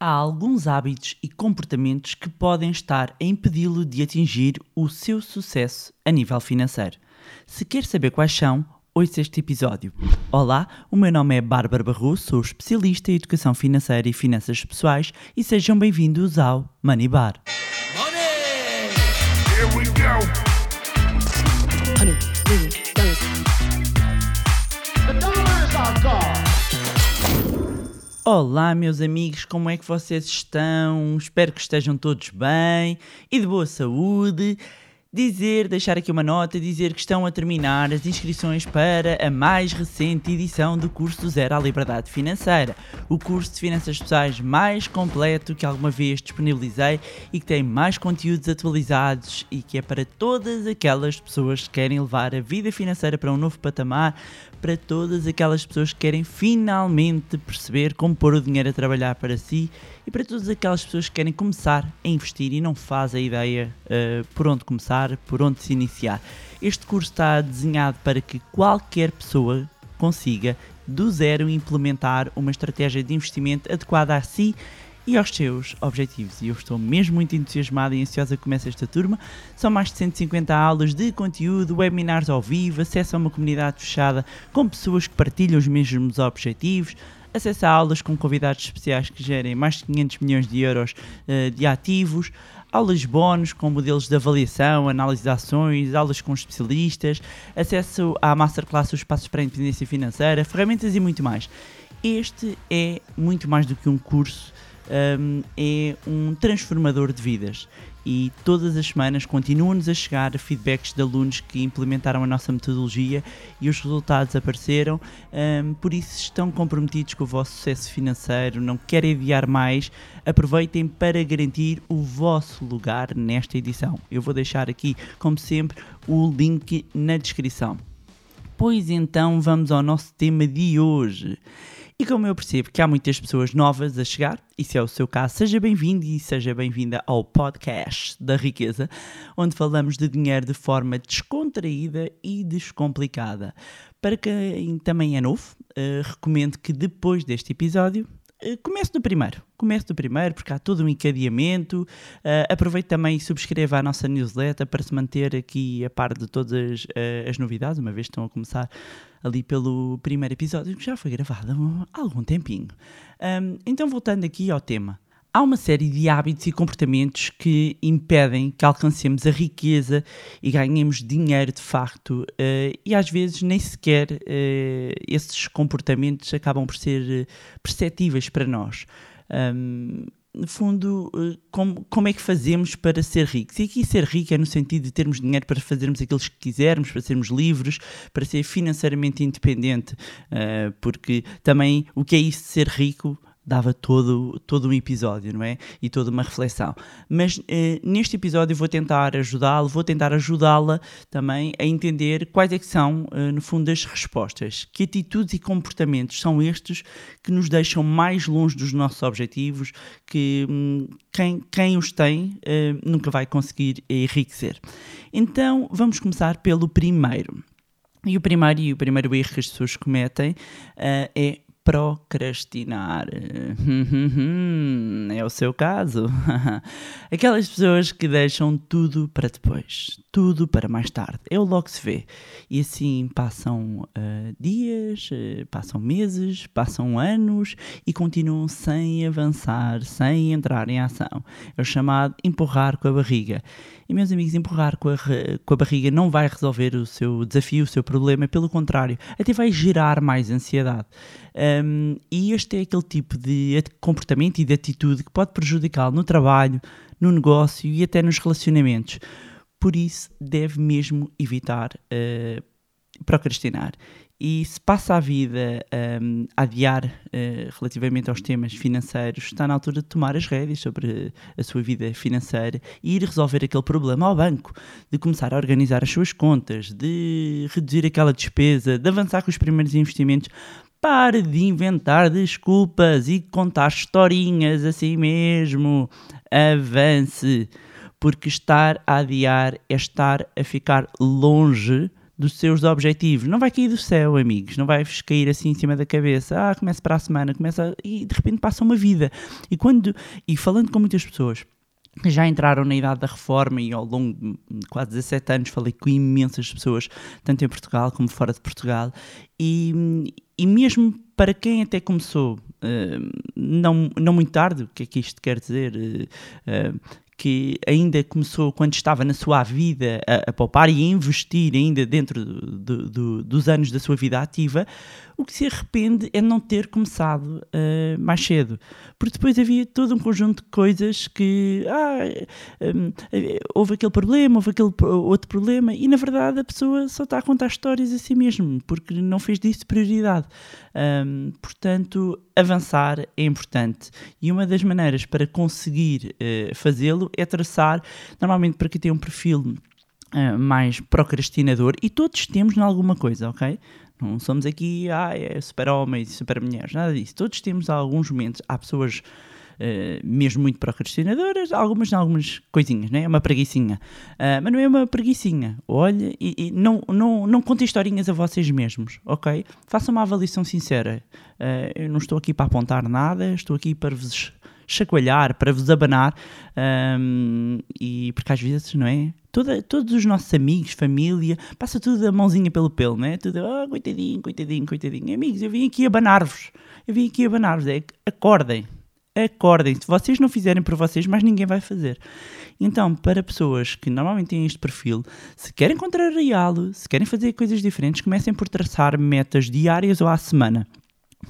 há alguns hábitos e comportamentos que podem estar a impedi-lo de atingir o seu sucesso a nível financeiro. Se quer saber quais são, ouça este episódio. Olá, o meu nome é Bárbara Barroso, sou especialista em educação financeira e finanças pessoais e sejam bem-vindos ao Money Bar. Money! Here we go. Olá, meus amigos, como é que vocês estão? Espero que estejam todos bem e de boa saúde. Dizer, deixar aqui uma nota, dizer que estão a terminar as inscrições para a mais recente edição do curso do Zero à Liberdade Financeira, o curso de finanças pessoais mais completo que alguma vez disponibilizei e que tem mais conteúdos atualizados e que é para todas aquelas pessoas que querem levar a vida financeira para um novo patamar, para todas aquelas pessoas que querem finalmente perceber como pôr o dinheiro a trabalhar para si e para todas aquelas pessoas que querem começar a investir e não fazem ideia uh, por onde começar, por onde se iniciar. Este curso está desenhado para que qualquer pessoa consiga, do zero, implementar uma estratégia de investimento adequada a si e aos seus objetivos. E eu estou mesmo muito entusiasmada e ansiosa que comece esta turma. São mais de 150 aulas de conteúdo, webinars ao vivo, acesso a uma comunidade fechada com pessoas que partilham os mesmos objetivos, acesso a aulas com convidados especiais que gerem mais de 500 milhões de euros uh, de ativos, aulas bónus com modelos de avaliação, análise de ações, aulas com especialistas, acesso à masterclass Os Passos para a Independência Financeira, ferramentas e muito mais. Este é muito mais do que um curso, um, é um transformador de vidas e todas as semanas continuam-nos a chegar feedbacks de alunos que implementaram a nossa metodologia e os resultados apareceram, um, por isso estão comprometidos com o vosso sucesso financeiro, não querem adiar mais, aproveitem para garantir o vosso lugar nesta edição. Eu vou deixar aqui, como sempre, o link na descrição. Pois então vamos ao nosso tema de hoje. E como eu percebo que há muitas pessoas novas a chegar, e se é o seu caso, seja bem-vindo e seja bem-vinda ao podcast da riqueza, onde falamos de dinheiro de forma descontraída e descomplicada. Para quem também é novo, uh, recomendo que depois deste episódio comece do primeiro. Comece do primeiro, porque há todo um encadeamento. Uh, aproveite também e subscreva a nossa newsletter para se manter aqui a par de todas uh, as novidades, uma vez que estão a começar ali pelo primeiro episódio, que já foi gravado há algum tempinho. Um, então, voltando aqui ao tema. Há uma série de hábitos e comportamentos que impedem que alcancemos a riqueza e ganhemos dinheiro de facto, uh, e às vezes nem sequer uh, esses comportamentos acabam por ser perceptíveis para nós. No fundo, como, como é que fazemos para ser ricos? E aqui ser rico é no sentido de termos dinheiro para fazermos aquilo que quisermos, para sermos livres, para ser financeiramente independente, porque também o que é isso de ser rico dava todo, todo um episódio, não é? E toda uma reflexão. Mas eh, neste episódio vou tentar ajudá-lo, vou tentar ajudá-la também a entender quais é que são, eh, no fundo, as respostas. Que atitudes e comportamentos são estes que nos deixam mais longe dos nossos objetivos, que hum, quem, quem os tem eh, nunca vai conseguir enriquecer. Então, vamos começar pelo primeiro. E o primeiro, e o primeiro erro que as pessoas cometem uh, é procrastinar. é o seu caso. Aquelas pessoas que deixam tudo para depois, tudo para mais tarde. É o logo se vê. E assim passam uh, dias, uh, passam meses, passam anos e continuam sem avançar, sem entrar em ação. É o chamado empurrar com a barriga. E, meus amigos, empurrar com a, com a barriga não vai resolver o seu desafio, o seu problema, pelo contrário, até vai gerar mais ansiedade. Um, e este é aquele tipo de comportamento e de atitude que pode prejudicá-lo no trabalho, no negócio e até nos relacionamentos. Por isso, deve mesmo evitar uh, procrastinar e se passa a vida um, a adiar uh, relativamente aos temas financeiros, está na altura de tomar as rédeas sobre a sua vida financeira e ir resolver aquele problema ao banco, de começar a organizar as suas contas, de reduzir aquela despesa, de avançar com os primeiros investimentos. Pare de inventar desculpas e contar historinhas assim mesmo. Avance, porque estar a adiar é estar a ficar longe dos seus objetivos. Não vai cair do céu, amigos. Não vai cair assim em cima da cabeça. Ah, começa para a semana, começa. E de repente passa uma vida. E quando. E falando com muitas pessoas que já entraram na idade da reforma e ao longo de quase 17 anos falei com imensas pessoas, tanto em Portugal como fora de Portugal, e, e mesmo para quem até começou uh, não, não muito tarde, o que é que isto quer dizer? Uh, uh, que ainda começou quando estava na sua vida a, a poupar e a investir ainda dentro do, do, dos anos da sua vida ativa, o que se arrepende é não ter começado uh, mais cedo. Porque depois havia todo um conjunto de coisas que. Ah, um, houve aquele problema, houve aquele outro problema, e na verdade a pessoa só está a contar histórias a si mesmo, porque não fez disso prioridade. Um, portanto, avançar é importante. E uma das maneiras para conseguir uh, fazê-lo é traçar, normalmente para quem tem um perfil. Uh, mais procrastinador e todos temos em alguma coisa, ok? Não somos aqui, ah, é super-homens e super-mulheres, nada disso. Todos temos alguns momentos, há pessoas uh, mesmo muito procrastinadoras, algumas algumas coisinhas, né? É uma preguiçinha. Uh, mas não é uma preguiçinha. Olha, e, e, não, não, não contem historinhas a vocês mesmos, ok? Façam uma avaliação sincera. Uh, eu não estou aqui para apontar nada, estou aqui para vos chacoalhar, para vos abanar, um, e porque às vezes, não é? Toda, todos os nossos amigos, família, passa tudo a mãozinha pelo pelo, não é? Tudo, oh, coitadinho, coitadinho, coitadinho. Amigos, eu vim aqui abanar-vos, eu vim aqui abanar-vos, é, acordem, acordem. Se vocês não fizerem por vocês, mais ninguém vai fazer. Então, para pessoas que normalmente têm este perfil, se querem contrariá-lo, se querem fazer coisas diferentes, comecem por traçar metas diárias ou à semana.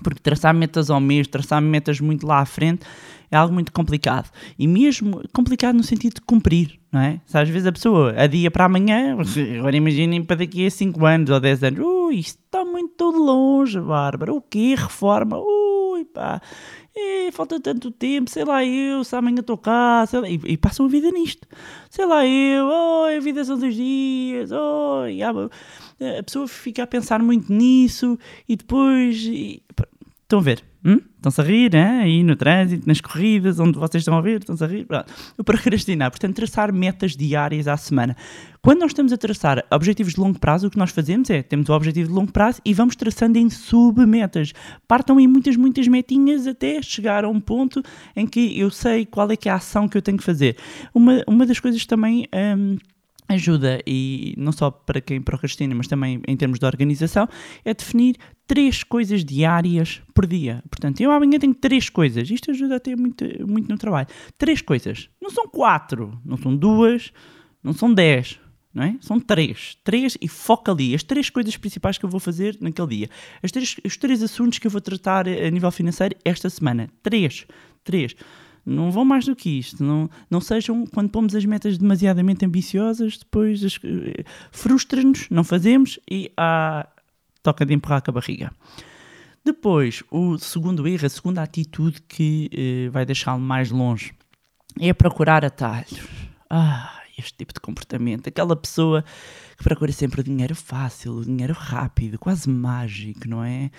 Porque traçar metas ao mês, traçar metas muito lá à frente, é algo muito complicado. E mesmo complicado no sentido de cumprir, não é? Se às vezes a pessoa adia para amanhã, agora imaginem para daqui a 5 anos ou 10 anos, ui, isto está muito longe, Bárbara, o quê? Reforma? Ui, pá, e falta tanto tempo, sei lá eu, se amanhã estou cá, sei lá, e, e, passam a vida nisto. Sei lá eu, oh, a vida são dois dias, oh, a pessoa fica a pensar muito nisso e depois. E, estão a ver? Hum? Estão-se a rir, hein? aí no trânsito, nas corridas, onde vocês estão a ver, estão-se a rir. Pronto. O procrastinar, portanto, traçar metas diárias à semana. Quando nós estamos a traçar objetivos de longo prazo, o que nós fazemos é, temos o objetivo de longo prazo e vamos traçando em submetas. Partam em muitas, muitas metinhas até chegar a um ponto em que eu sei qual é que é a ação que eu tenho que fazer. Uma, uma das coisas também... Hum, ajuda, e não só para quem procrastina, mas também em termos de organização, é definir três coisas diárias por dia. Portanto, eu amanhã tenho três coisas. Isto ajuda a ter muito, muito no trabalho. Três coisas. Não são quatro, não são duas, não são dez. Não é? São três. Três e foca ali. As três coisas principais que eu vou fazer naquele dia. As três, os três assuntos que eu vou tratar a nível financeiro esta semana. Três. Três. Não vão mais do que isto. Não, não sejam, quando pomos as metas demasiadamente ambiciosas, depois uh, frustra-nos, não fazemos e ah, toca de empurrar com a barriga. Depois, o segundo erro, a segunda atitude que uh, vai deixá-lo mais longe é procurar atalhos. Ah, este tipo de comportamento. Aquela pessoa que procura sempre o dinheiro fácil, o dinheiro rápido, quase mágico, não é?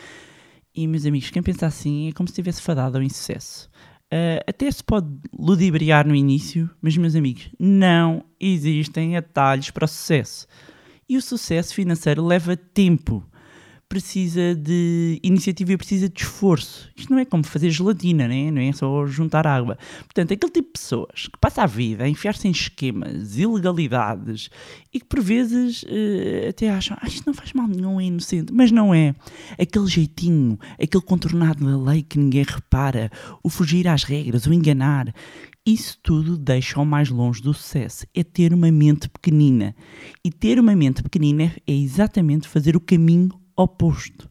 E, meus amigos, quem pensa assim é como se estivesse fadado ao insucesso. Uh, até se pode ludibriar no início, mas, meus amigos, não existem atalhos para o sucesso. E o sucesso financeiro leva tempo precisa de iniciativa e precisa de esforço. Isto não é como fazer gelatina, né? não é só juntar água. Portanto, aquele tipo de pessoas que passa a vida a enfiar-se em esquemas, ilegalidades e que por vezes uh, até acham ah, isto não faz mal nenhum, é inocente. Mas não é. Aquele jeitinho, aquele contornado da lei que ninguém repara, o fugir às regras, o enganar. Isso tudo deixa-o mais longe do sucesso. É ter uma mente pequenina. E ter uma mente pequenina é exatamente fazer o caminho oposto.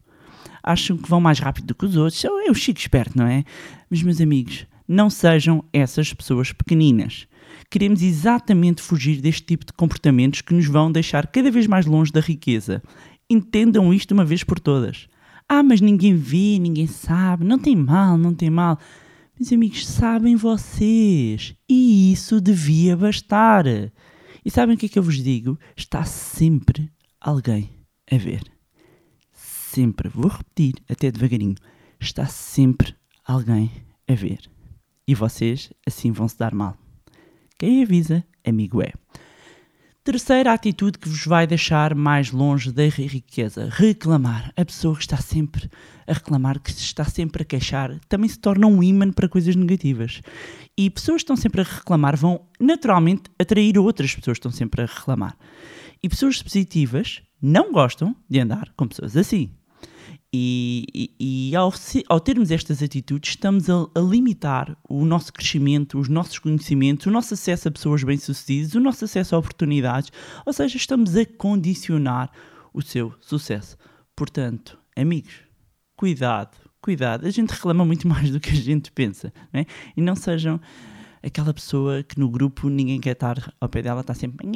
Acham que vão mais rápido do que os outros. É o chico esperto, não é? Mas, meus amigos, não sejam essas pessoas pequeninas. Queremos exatamente fugir deste tipo de comportamentos que nos vão deixar cada vez mais longe da riqueza. Entendam isto uma vez por todas. Ah, mas ninguém vê, ninguém sabe, não tem mal, não tem mal. Meus amigos, sabem vocês. E isso devia bastar. E sabem o que é que eu vos digo? Está sempre alguém a ver sempre, vou repetir até devagarinho, está sempre alguém a ver. E vocês assim vão se dar mal. Quem avisa, amigo é. Terceira atitude que vos vai deixar mais longe da riqueza: reclamar. A pessoa que está sempre a reclamar, que está sempre a queixar, também se torna um imã para coisas negativas. E pessoas que estão sempre a reclamar vão naturalmente atrair outras pessoas que estão sempre a reclamar. E pessoas positivas não gostam de andar com pessoas assim. E, e, e ao, ao termos estas atitudes, estamos a, a limitar o nosso crescimento, os nossos conhecimentos, o nosso acesso a pessoas bem-sucedidas, o nosso acesso a oportunidades, ou seja, estamos a condicionar o seu sucesso. Portanto, amigos, cuidado, cuidado. A gente reclama muito mais do que a gente pensa, é? E não sejam aquela pessoa que no grupo ninguém quer estar ao pé dela, está sempre.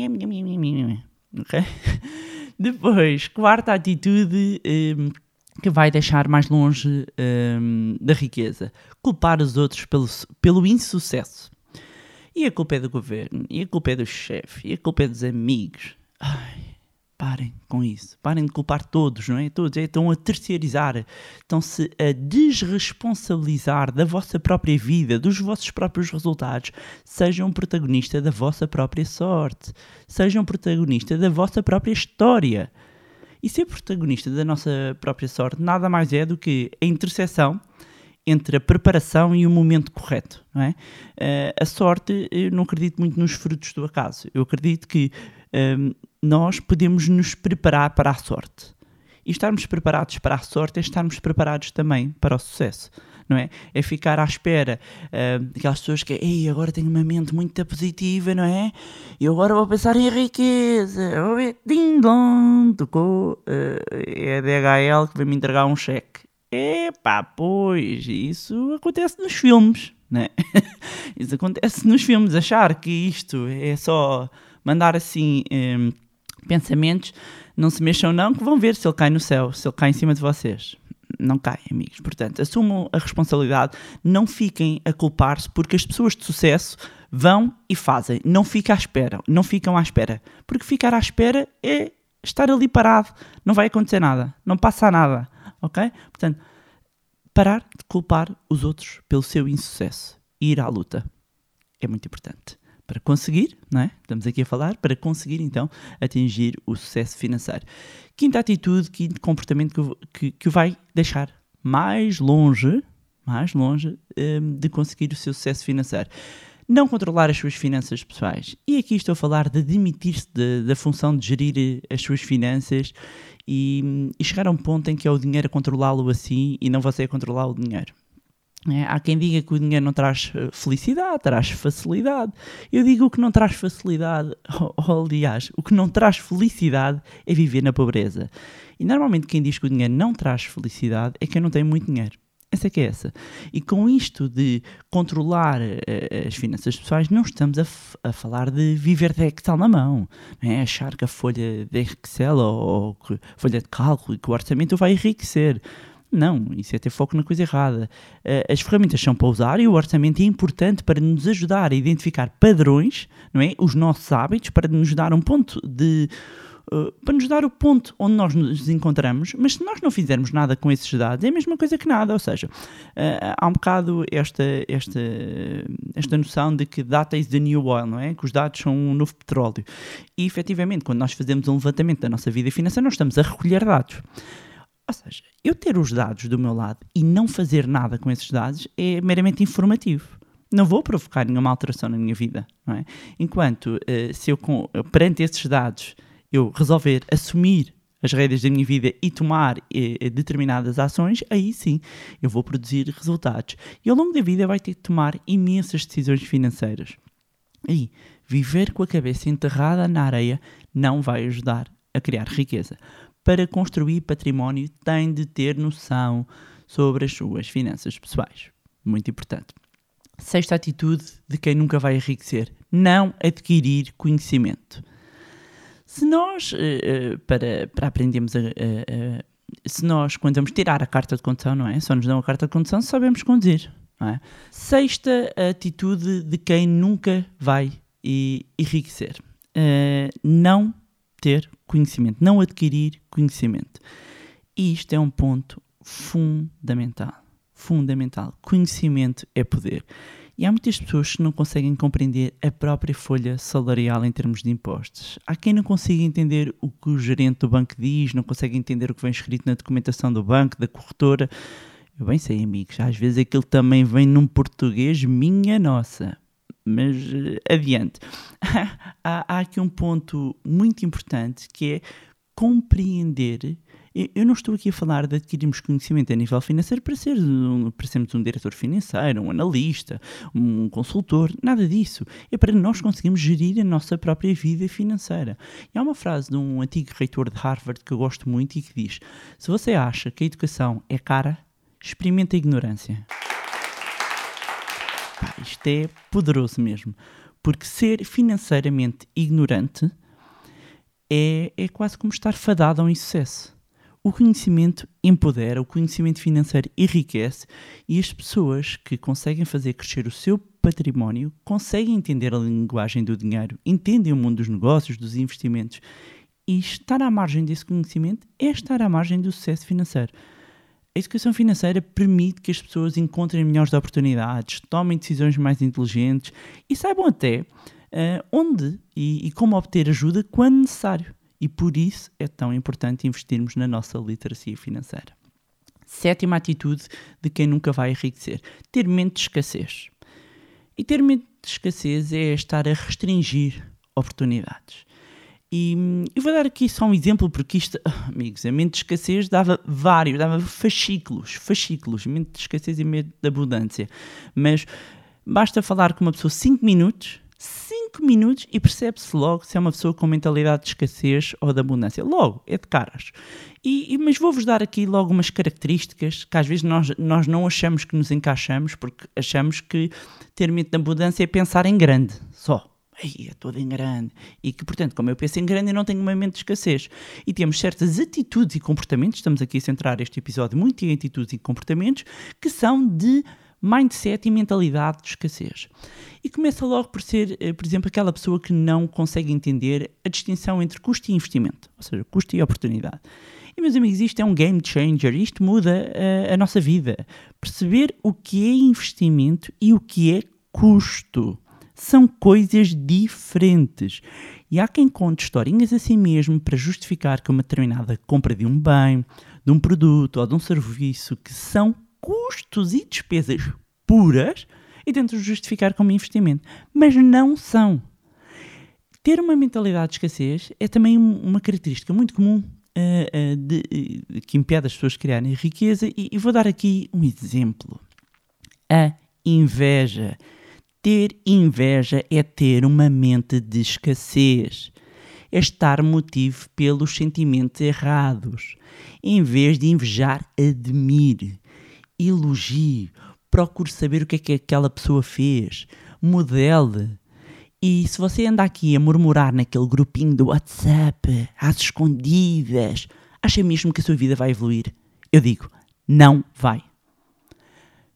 Depois, quarta atitude hum, que vai deixar mais longe hum, da riqueza: culpar os outros pelo, pelo insucesso. E a culpa é do governo, e a culpa é do chefe, e a culpa é dos amigos. Ai, parem com isso. Parem de culpar todos, não é? Todos. É, estão a terceirizar, estão-se a desresponsabilizar da vossa própria vida, dos vossos próprios resultados. Sejam protagonista da vossa própria sorte. Sejam protagonista da vossa própria história. E ser protagonista da nossa própria sorte nada mais é do que a interseção entre a preparação e o momento correto, não é? Eh, a sorte, eu não acredito muito nos frutos do acaso. Eu acredito que ehm, nós podemos nos preparar para a sorte. E estarmos preparados para a sorte é estarmos preparados também para o sucesso, não é? É ficar à espera ehm, daquelas pessoas que, ei, agora tenho uma mente muito positiva, não é? E agora vou pensar em riqueza. Vou ver, ding dong, tocou, eh, é a DHL que vai me entregar um cheque. Epá, pois, isso acontece nos filmes, né? isso acontece nos filmes, achar que isto é só mandar assim em, pensamentos, não se mexam não, que vão ver se ele cai no céu, se ele cai em cima de vocês. Não cai, amigos. Portanto, assumam a responsabilidade, não fiquem a culpar-se, porque as pessoas de sucesso vão e fazem, não ficam à espera, não ficam à espera, porque ficar à espera é estar ali parado, não vai acontecer nada, não passa nada, ok? Portanto, parar de culpar os outros pelo seu insucesso. E ir à luta. É muito importante para conseguir, não é? Estamos aqui a falar para conseguir então atingir o sucesso financeiro. Quinta atitude, quinto comportamento que, que, que vai deixar mais longe, mais longe hum, de conseguir o seu sucesso financeiro. Não controlar as suas finanças pessoais. E aqui estou a falar de demitir-se de- da função de gerir eh, as suas finanças e, e chegar a um ponto em que é o dinheiro a controlá-lo assim e não você a controlar o dinheiro. É, há quem diga que o dinheiro não traz eh, felicidade, traz facilidade. Eu digo que não traz facilidade, ou, ou, aliás, o que não traz felicidade é viver na pobreza. E normalmente quem diz que o dinheiro não traz felicidade é quem não tem muito dinheiro. Essa é que é essa. E com isto de controlar eh, as finanças pessoais, não estamos a, a falar de viver de Excel na mão. É achar que a folha de Excel ou, ou folha de cálculo e que o orçamento vai enriquecer. Não, isso é ter foco na coisa errada. Eh, As ferramentas são para usar e o orçamento é importante para nos ajudar a identificar padrões, não é? Os nossos hábitos, para nos dar um ponto de. eh, para nos dar o ponto onde nós nos encontramos, mas se nós não fizermos nada com esses dados, é a mesma coisa que nada. Ou seja, eh, há um bocado esta, esta, esta noção de que data is the new oil, não é? Que os dados são um novo petróleo. E efetivamente, quando nós fazemos um levantamento da nossa vida financeira, nós estamos a recolher dados. Ou seja, eu ter os dados do meu lado e não fazer nada com esses dados é meramente informativo. Não vou provocar nenhuma alteração na minha vida, é? Enquanto, eh, se eu, com- perante esses dados, eu resolver assumir as rédeas da minha vida e tomar eh, eh, determinadas ações, aí sim eu vou produzir resultados. E ao longo da vida vai ter que tomar imensas decisões financeiras. Aí, viver com a cabeça enterrada na areia não vai ajudar a criar riqueza. Para construir património, tem de ter noção sobre as suas finanças pessoais. Muito importante. Sexta atitude de quem nunca vai enriquecer: não adquirir conhecimento. Se nós, eh, eh, para, para aprendermos a, a- a- se nós, quando vamos tirar a carta de condução, não é? Só nos dão a carta de condução se sabemos conduzir, não é? Sexta atitude de quem nunca vai enriquecer: Eh, não ter conhecimento, não adquirir conhecimento. E isto é um ponto fundamental. Fundamental. Conhecimento é poder. E há muitas pessoas que não conseguem compreender a própria folha salarial em termos de impostos. Há quem não consiga entender o que o gerente do banco diz, não consegue entender o que vem escrito na documentação do banco, da corretora. Eu bem sei, amigos, às vezes aquilo também vem num português minha nossa. Mas eh, adiante. há, há aqui um ponto muito importante que é compreender. Eu não estou aqui a falar de adquirirmos conhecimento a nível financeiro para, ser um, para sermos um diretor financeiro, um analista, um consultor, nada disso. É para nós conseguirmos gerir a nossa própria vida financeira. E há uma frase de um antigo reitor de Harvard que eu gosto muito e que diz: Se você acha que a educação é cara, experimenta a ignorância. Isto é poderoso mesmo. Porque ser financeiramente ignorante é, é quase como estar fadado a um insucesso. O conhecimento empodera, o conhecimento financeiro enriquece e as pessoas que conseguem fazer crescer o seu património conseguem entender a linguagem do dinheiro, entendem o mundo dos negócios, dos investimentos. E estar à margem desse conhecimento é estar à margem do sucesso financeiro. A educação financeira permite que as pessoas encontrem melhores oportunidades, tomem decisões mais inteligentes e saibam até eh, onde e, e como obter ajuda quando necessário. E por isso é tão importante investirmos na nossa literacia financeira. Sétima atitude de quem nunca vai enriquecer: ter mente de escassez. E ter mente de escassez é estar a restringir oportunidades. E eu vou dar aqui só um exemplo, porque isto, ah, amigos, a mente de escassez dava vários, dava fascículos, fascículos, mente de escassez e mente de abundância. Mas basta falar com uma pessoa 5 minutos, 5 minutos e percebe-se logo se é uma pessoa com mentalidade de escassez ou de abundância. Logo, é de caras. E, e- mas vou-vos dar aqui logo umas características que às vezes nós, nós não achamos que nos encaixamos, porque achamos que ter mente de abundância é pensar em grande, só. Ei, é todo em grande. E que, portanto, como eu penso em grande, eu não tenho uma mente de escassez. E temos certas atitudes e comportamentos, estamos aqui a centrar este episódio muito em atitudes e comportamentos, que são de mindset e mentalidade de escassez. E começa logo por ser, eh, por exemplo, aquela pessoa que não consegue entender a distinção entre custo e investimento, ou seja, custo e oportunidade. E, meus amigos, isto é um game changer, isto muda eh, a nossa vida. Perceber o que é investimento e o que é custo são coisas diferentes. E há quem conte historinhas a si mesmo para justificar que uma determinada compra de um bem, de um produto ou de um serviço que são custos e despesas puras e tentam justificar como investimento. Mas não são. Ter uma mentalidade de escassez é também um- uma característica muito comum eh, eh, de- eh, que impede as pessoas criarem riqueza. E, e vou dar aqui um exemplo. A inveja. Ter inveja é ter uma mente de escassez. É estar motivo pelos sentimentos errados. Em vez de invejar, admire, elogie, procure saber o que é que aquela pessoa fez, modele. E se você anda aqui a murmurar naquele grupinho do WhatsApp, às escondidas, acha mesmo que a sua vida vai evoluir? Eu digo, não vai.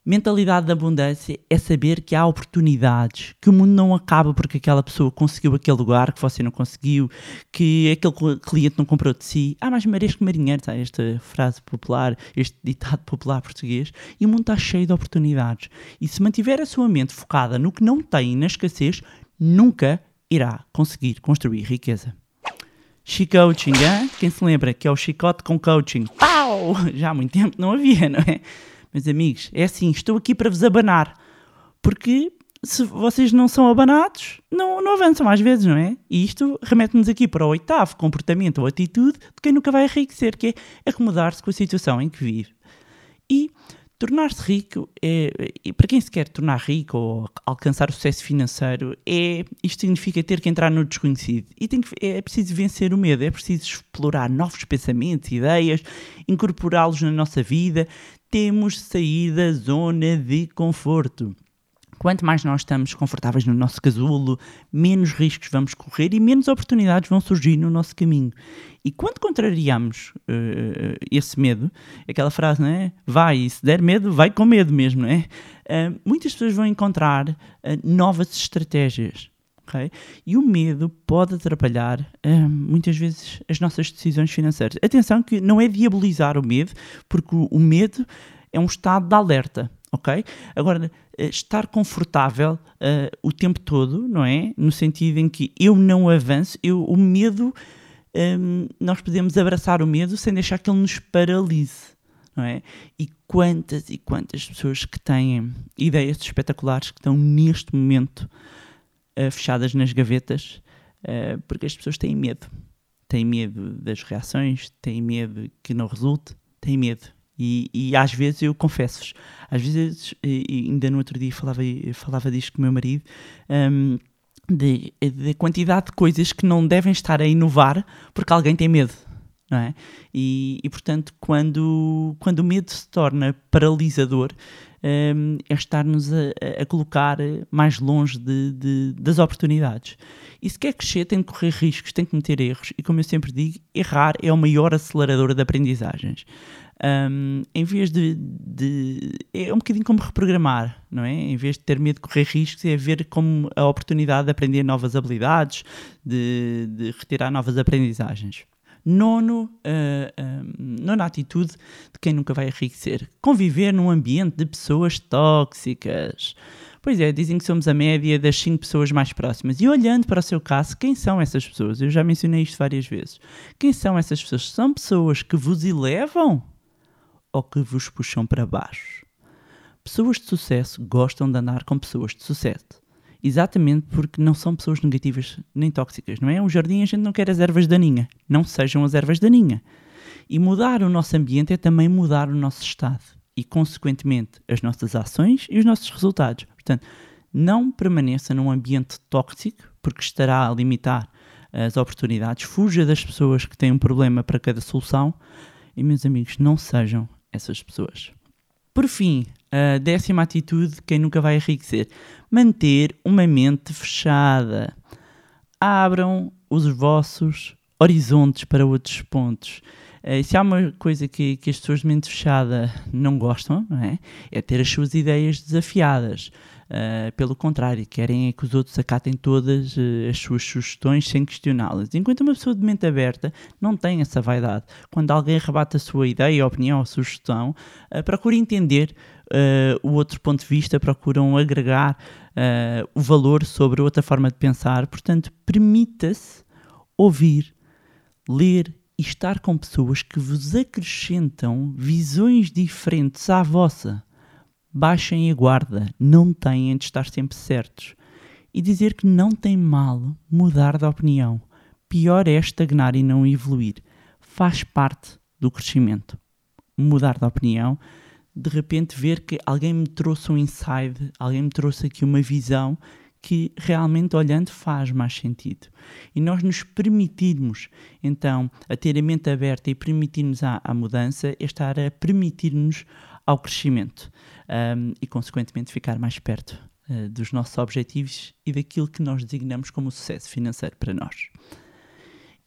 Mentalidade de abundância é saber que há oportunidades, que o mundo não acaba porque aquela pessoa conseguiu aquele lugar que você não conseguiu, que aquele cliente não comprou de si. Ah, mais marés que marinheiro, sabe? esta frase popular, este ditado popular português. E o mundo está cheio de oportunidades. E se mantiver a sua mente focada no que não tem e na escassez, nunca irá conseguir construir riqueza. Chicoaching, hein? quem se lembra que é o chicote com coaching? Pau! Já há muito tempo não havia, não é? Meus amigos, é assim, estou aqui para vos abanar. Porque se vocês não são abanados, não, não avançam às vezes, não é? E isto remete-nos aqui para o oitavo comportamento ou atitude de quem nunca vai enriquecer, que é acomodar-se com a situação em que vive. E tornar-se rico, é, para quem se quer tornar rico ou alcançar sucesso financeiro, é, isto significa ter que entrar no desconhecido. E tem que, é preciso vencer o medo, é preciso explorar novos pensamentos, ideias, incorporá-los na nossa vida. Temos de sair da zona de conforto. Quanto mais nós estamos confortáveis no nosso casulo, menos riscos vamos correr e menos oportunidades vão surgir no nosso caminho. E quando contrariamos eh, esse medo, aquela frase, não é? Vai, e se der medo, vai com medo mesmo, não é? Eh, muitas pessoas vão encontrar eh, novas estratégias. ok? E o medo pode atrapalhar muitas vezes as nossas decisões financeiras. Atenção que não é diabolizar o medo, porque o, medo é um estado de alerta. ok? Agora, estar confortável eh, o tempo todo, não é? No sentido em que eu não avanço, eu, o medo, hum, nós podemos abraçar o medo sem deixar que ele nos paralise, não é? E quantas e quantas pessoas que têm ideias espetaculares que estão neste momento eh, fechadas nas gavetas eh, porque as pessoas têm medo. Têm medo das reações, têm medo que não resulte, têm medo. E, e às vezes eu confesso-vos, às vezes, ainda no outro dia falava, falava disto com o meu marido, de, de quantidade de coisas que não devem estar a inovar porque alguém tem medo. Não é? e, e, portanto, quando, quando o medo se torna paralisador, hum, é estar-nos a, a colocar mais longe de- de- das oportunidades. E se quer crescer, tem de correr riscos, tem que cometer erros. E como eu sempre digo, errar é o maior acelerador de aprendizagens. Um, em vez de, de- É um bocadinho como reprogramar, não é? Em vez de ter medo de correr riscos, é ver como a oportunidade de aprender novas habilidades, de, de retirar novas aprendizagens. Nono, ah, ah, nona atitude de quem nunca vai enriquecer: conviver num ambiente de pessoas tóxicas. Pois é, dizem que somos a média das 5 pessoas mais próximas. E olhando para o seu caso, quem são essas pessoas? Eu já mencionei isto várias vezes. Quem são essas pessoas? São pessoas que vos elevam ou que vos puxam para baixo? Pessoas de sucesso gostam de andar com pessoas de sucesso. Exatamente porque não são pessoas negativas nem tóxicas, não é? Um jardim a gente não quer as ervas daninhas. Não sejam as ervas daninhas. E mudar o nosso ambiente é também mudar o nosso estado e, consequentemente, as nossas ações e os nossos resultados. Portanto, não permaneça num ambiente tóxico, porque estará a limitar as oportunidades. Fuja das pessoas que têm um problema para cada solução. E, meus amigos, não sejam essas pessoas. Por fim, a décima atitude de quem nunca vai enriquecer: manter uma mente fechada. Abram os vossos horizontes para outros pontos. Eh, se há uma coisa que, que as pessoas de mente fechada não gostam, não é? É ter as suas ideias desafiadas. Eh, pelo contrário, querem é que os outros acatem todas eh, as suas sugestões sem questioná-las. Enquanto uma pessoa de mente aberta não tem essa vaidade. Quando alguém rebate a sua ideia, opinião ou sugestão, eh, procura entender o outro ponto de vista, procuram agregar o valor sobre outra forma de pensar. Portanto, permita-se ouvir, ler e estar com pessoas que vos acrescentam visões diferentes à vossa. Baixem a guarda, não têm de estar sempre certos. E dizer que não tem mal mudar de opinião. Pior é estagnar e não evoluir. Faz parte do crescimento. Mudar de opinião, de repente ver que alguém me trouxe um insight, alguém me trouxe aqui uma visão que realmente olhando faz mais sentido. E nós nos permitirmos, então, a ter a mente aberta e permitirmos a, a mudança, é estar a permitir-nos ao crescimento um, e, consequentemente, ficar mais perto uh, dos nossos objetivos e daquilo que nós designamos como sucesso financeiro para nós.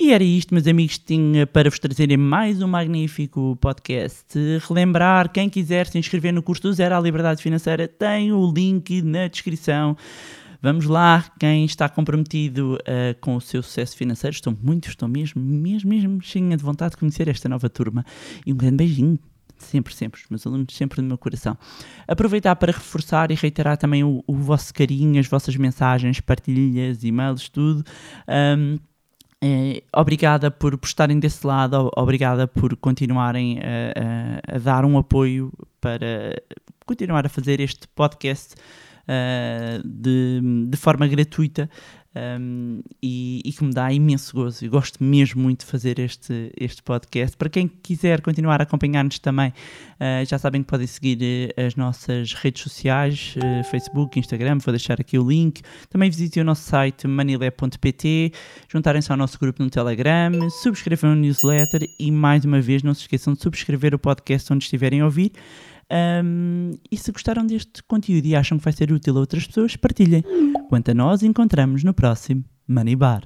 E era isto, meus amigos, tinha para vos trazerem mais um magnífico podcast. Relembrar, quem quiser se inscrever no curso do Zero à Liberdade Financeira, tem o link na descrição. Vamos lá, quem está comprometido uh, com o seu sucesso financeiro, estou muito, estou mesmo, mesmo, mesmo cheia de vontade de conhecer esta nova turma. E um grande beijinho, sempre, sempre, os meus alunos sempre no meu coração. Aproveitar para reforçar e reiterar também o, o vosso carinho, as vossas mensagens, partilhas, e-mails, tudo. Um, é, obrigada por, por estarem desse lado, obrigada por continuarem a, a, a dar um apoio para continuar a fazer este podcast uh, de, de forma gratuita um, e, e, que me dá imenso gozo. Eu gosto mesmo muito de fazer este, este podcast. Para quem quiser continuar a acompanhar-nos também, uh, já sabem que podem seguir uh, as nossas redes sociais, uh, Facebook, Instagram, vou deixar aqui o link. Também visitem o nosso site manilé.pt, juntarem-se ao nosso grupo no Telegram, subscrevam o newsletter e mais uma vez não se esqueçam de subscrever o podcast onde estiverem a ouvir. Um, e se gostaram deste conteúdo e acham que vai ser útil a outras pessoas, partilhem. Quanto a nós, encontramos no próximo Money Bar.